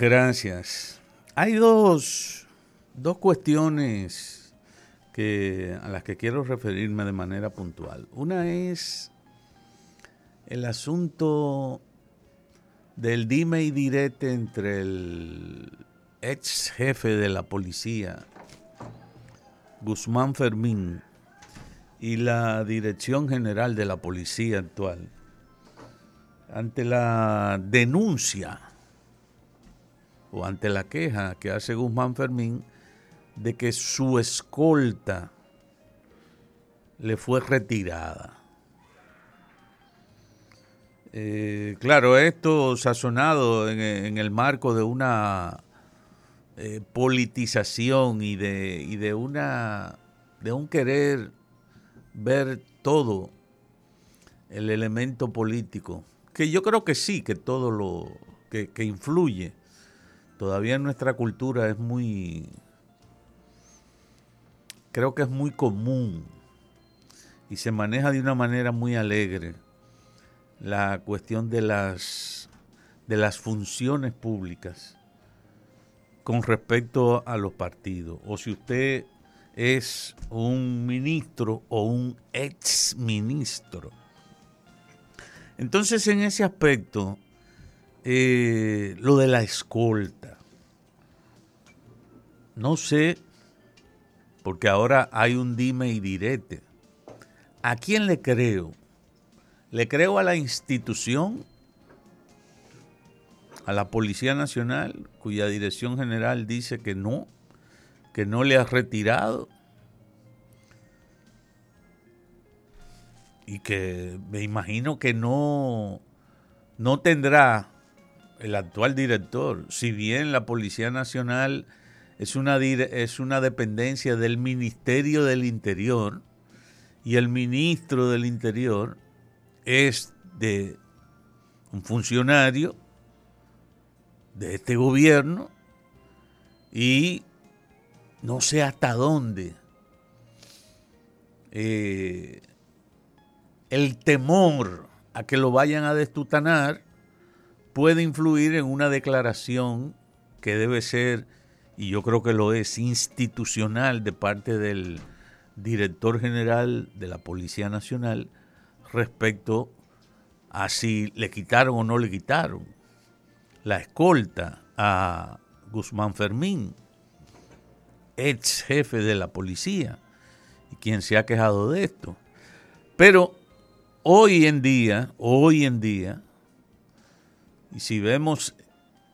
Gracias. Hay dos, dos cuestiones a las que quiero referirme de manera puntual. Una es el asunto del dime y direte entre el ex jefe de la policía, Guzmán Fermín, y la Dirección General de la Policía actual, ante la denuncia o ante la queja que hace Guzmán Fermín de que su escolta le fue retirada. Eh, claro, esto sazonado en, en, el marco de una eh, politización y de, y de una de un querer ver todo el elemento político, que yo creo que sí, que todo lo que, que influye. Todavía nuestra cultura es muy, creo que es muy común y se maneja de una manera muy alegre la cuestión de las, de las funciones públicas con respecto a los partidos. O si usted es un ministro o un ex ministro. Entonces, en ese aspecto, eh, lo de la escolta, no sé, porque ahora hay un dime y direte. ¿A quién le creo? Le creo a la institución, a la Policía Nacional, cuya dirección general dice que no, que no le ha retirado y que me imagino que no, no tendrá el actual director, si bien la Policía Nacional es una, es una dependencia del Ministerio del Interior y el ministro del Interior es de un funcionario de este gobierno y no sé hasta dónde eh, el temor a que lo vayan a destutanar puede influir en una declaración que debe ser, y yo creo que lo es, institucional de parte del director general de la Policía Nacional, respecto a si le quitaron o no le quitaron la escolta a Guzmán Fermín, ex jefe de la policía, y quien se ha quejado de esto. Pero hoy en día, hoy en día, y si vemos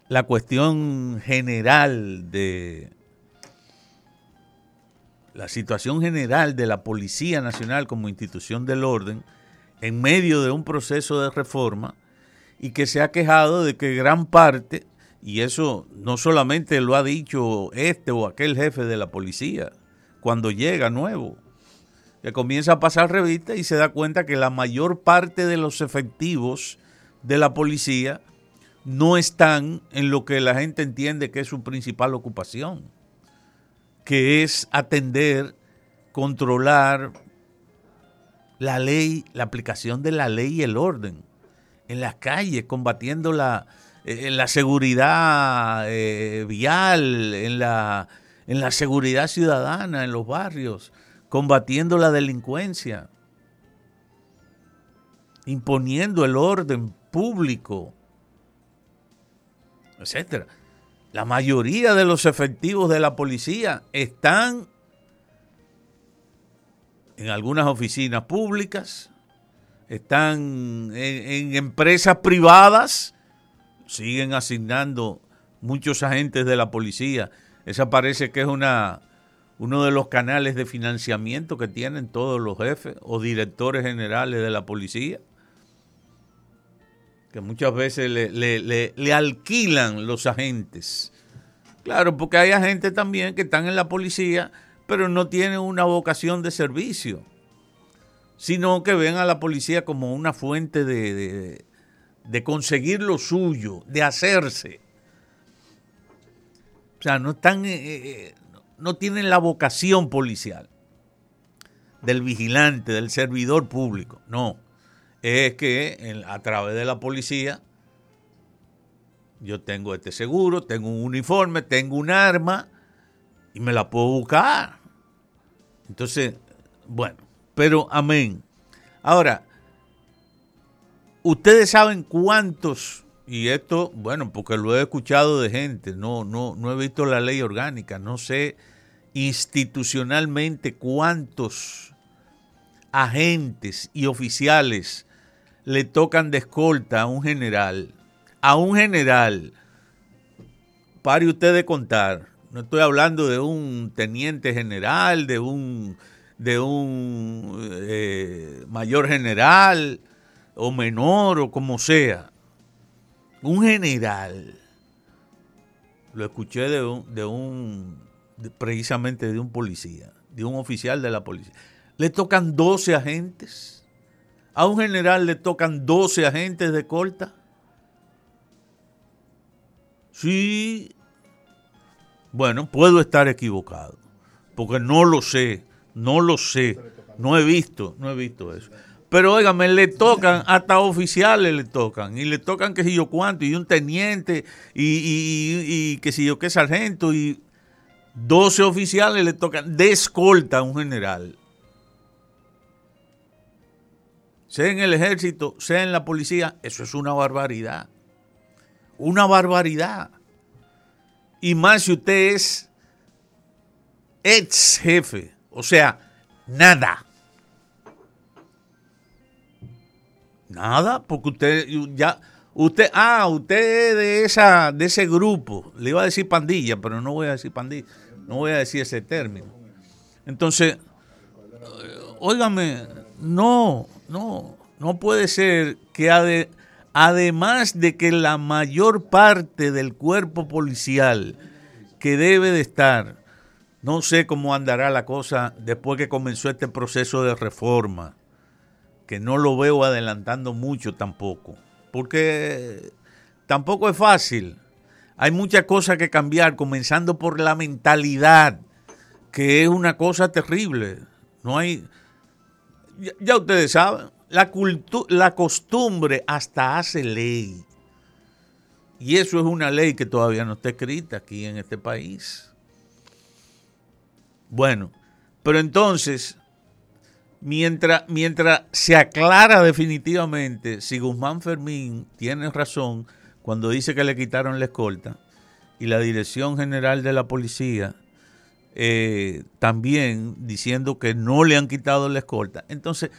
la cuestión general de la situación general de la Policía Nacional como institución del orden, en medio de un proceso de reforma y que se ha quejado de que gran parte, y eso no solamente lo ha dicho este o aquel jefe de la policía, cuando llega nuevo, que comienza a pasar revista y se da cuenta que la mayor parte de los efectivos de la policía no están en lo que la gente entiende que es su principal ocupación, que es atender, controlar, la ley, la aplicación de la ley y el orden en las calles, combatiendo la, eh, la seguridad eh, vial, en la, en la seguridad ciudadana, en los barrios, combatiendo la delincuencia, imponiendo el orden público, etcétera. La mayoría de los efectivos de la policía están en algunas oficinas públicas, están en, empresas privadas, siguen asignando muchos agentes de la policía. Esa parece que es una, uno de los canales de financiamiento que tienen todos los jefes o directores generales de la policía, que muchas veces le, alquilan los agentes. Claro, porque hay agentes también que están en la policía pero no tienen una vocación de servicio, sino que ven a la policía como una fuente de, de, conseguir lo suyo, de hacerse. O sea, no están, eh, eh, no tienen la vocación policial del vigilante, del servidor público. No, es que a través de la policía yo tengo este seguro, tengo un uniforme, tengo un arma y me la puedo buscar. Entonces, bueno, pero amén. Ahora, ustedes saben cuántos, y esto, bueno, porque lo he escuchado de gente, no, no, no he visto la ley orgánica, no sé institucionalmente cuántos agentes y oficiales le tocan de escolta a un general. A un general, pare usted de contar, no estoy hablando de un teniente general, de un, de un eh, mayor general o menor o como sea. Un general. Lo escuché de un, de un precisamente de un policía, de un oficial de la policía. Le tocan 12 agentes. A un general le tocan 12 agentes de corta. Sí, bueno, puedo estar equivocado, porque no lo sé, no lo sé, no he visto, no he visto eso. Pero óigame, le tocan, hasta oficiales le tocan, y le tocan que si yo cuánto, y un teniente, y, que si yo qué sargento, y 12 oficiales le tocan de escolta a un general. Sea en el ejército, sea en la policía, eso es una barbaridad. Una barbaridad. Y más si usted es ex jefe, o sea, nada. Nada, porque usted ya usted ah, usted es de esa de ese grupo, le iba a decir pandilla, pero no voy a decir pandilla, no voy a decir ese término. Entonces, óigame, no, no, no puede ser que de además de que la mayor parte del cuerpo policial que debe de estar, no sé cómo andará la cosa después que comenzó este proceso de reforma, que no lo veo adelantando mucho tampoco, porque tampoco es fácil. Hay muchas cosas que cambiar, comenzando por la mentalidad, que es una cosa terrible. No hay, ya, ustedes saben, la, la costumbre hasta hace ley. Y eso es una ley que todavía no está escrita aquí en este país. Bueno, pero entonces, mientras, mientras se aclara definitivamente si Guzmán Fermín tiene razón cuando dice que le quitaron la escolta y la Dirección General de la Policía eh, también diciendo que no le han quitado la escolta, entonces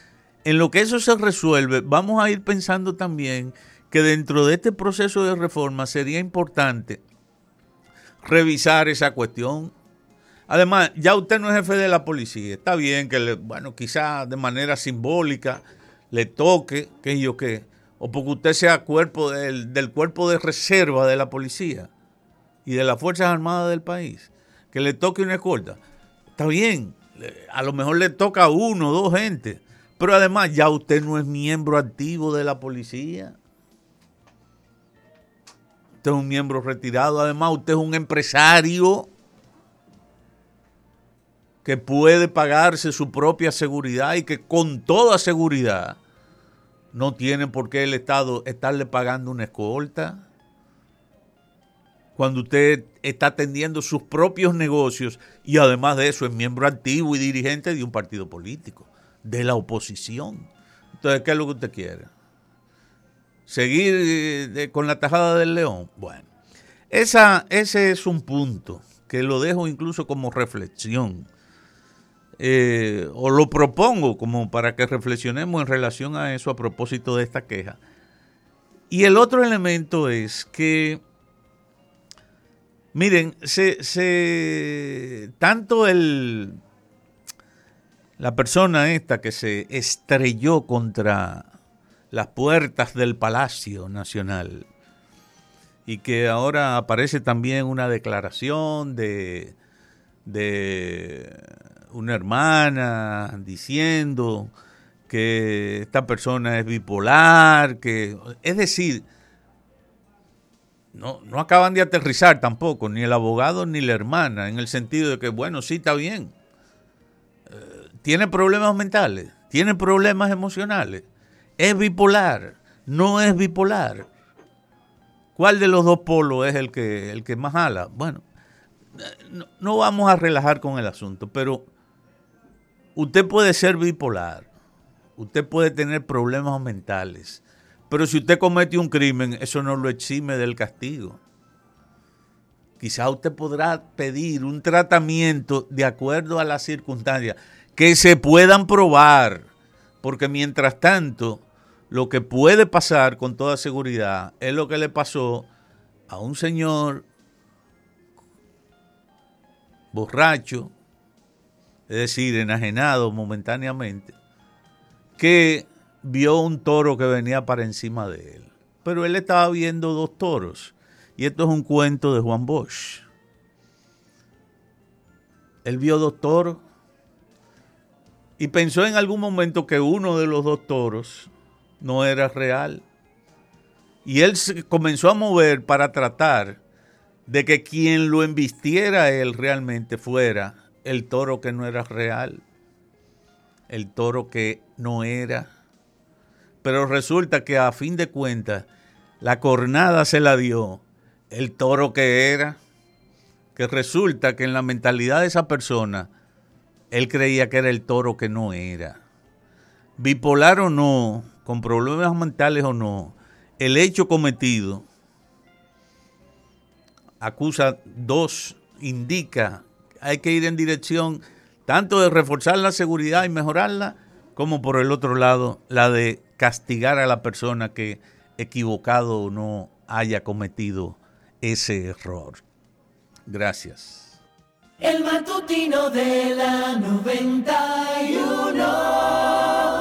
en lo que eso se resuelve, vamos a ir pensando también que dentro de este proceso de reforma sería importante revisar esa cuestión. Además, ya usted no es jefe de la policía. Está bien que, le, bueno, quizás de manera simbólica le toque, que yo qué, o porque usted sea cuerpo del, del cuerpo de reserva de la policía y de las Fuerzas Armadas del país, que le toque una escolta. Está bien, a lo mejor le toca a uno dos gente, pero además ya usted no es miembro activo de la policía. Usted es un miembro retirado. Además usted es un empresario que puede pagarse su propia seguridad y que con toda seguridad no tiene por qué el Estado estarle pagando una escolta. Cuando usted está atendiendo sus propios negocios y además de eso es miembro activo y dirigente de un partido político de la oposición. Entonces, ¿qué es lo que usted quiere? ¿Seguir eh, con la tajada del león? Bueno, esa, ese es un punto que lo dejo incluso como reflexión. Eh, o lo propongo como para que reflexionemos en relación a eso a propósito de esta queja. Y el otro elemento es que, miren, se, tanto el, la persona esta que se estrelló contra las puertas del Palacio Nacional y que ahora aparece también una declaración de, de una hermana diciendo que esta persona es bipolar, que es decir, no, no acaban de aterrizar tampoco, ni el abogado ni la hermana, en el sentido de que, bueno, sí está bien, tiene problemas mentales, tiene problemas emocionales, es bipolar, no es bipolar. ¿Cuál de los dos polos es el que, el que más jala? Bueno, no, no vamos a relajar con el asunto, pero usted puede ser bipolar, usted puede tener problemas mentales, pero si usted comete un crimen, eso no lo exime del castigo. Quizá usted podrá pedir un tratamiento de acuerdo a las circunstancias que se puedan probar, porque mientras tanto, lo que puede pasar con toda seguridad es lo que le pasó a un señor borracho, es decir, enajenado momentáneamente, que vio un toro que venía para encima de él. Pero él estaba viendo dos toros. Y esto es un cuento de Juan Bosch. Él vio dos toros y pensó en algún momento que uno de los dos toros no era real. Y él se comenzó a mover para tratar de que quien lo embistiera él realmente fuera el toro que no era real, el toro que no era. Pero resulta que a fin de cuentas la cornada se la dio el toro que era, que resulta que en la mentalidad de esa persona, él creía que era el toro que no era. Bipolar o no, con problemas mentales o no, el hecho cometido acusa dos, indica, hay que ir en dirección tanto de reforzar la seguridad y mejorarla, como por el otro lado, la de castigar a la persona que equivocado o no haya cometido ese error. Gracias. El matutino de la 91.